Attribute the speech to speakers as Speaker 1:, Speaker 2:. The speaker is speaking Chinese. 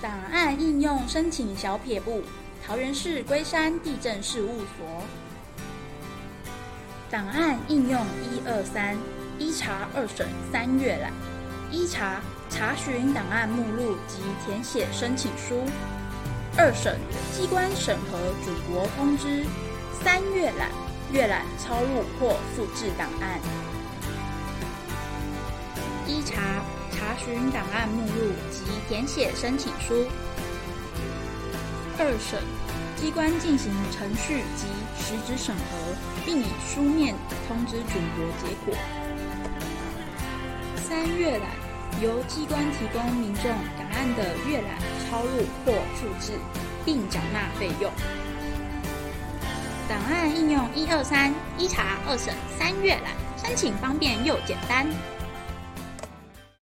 Speaker 1: 档案应用申请小撇步，桃园市龟山地震事务所。档案应用一二三，一查二审三阅览。一查查询档案目录及填写申请书。二审机关审核准驳通知。三阅览阅览抄录或复制档案。一查查询档案目录及填写申请书。二审机关进行程序及实质审核，并以书面通知准驳结果。三阅览由机关提供民众档案的阅览、抄录或复制，并缴纳费用。档案应用一二三，一查二审三阅览，申请方便又简单。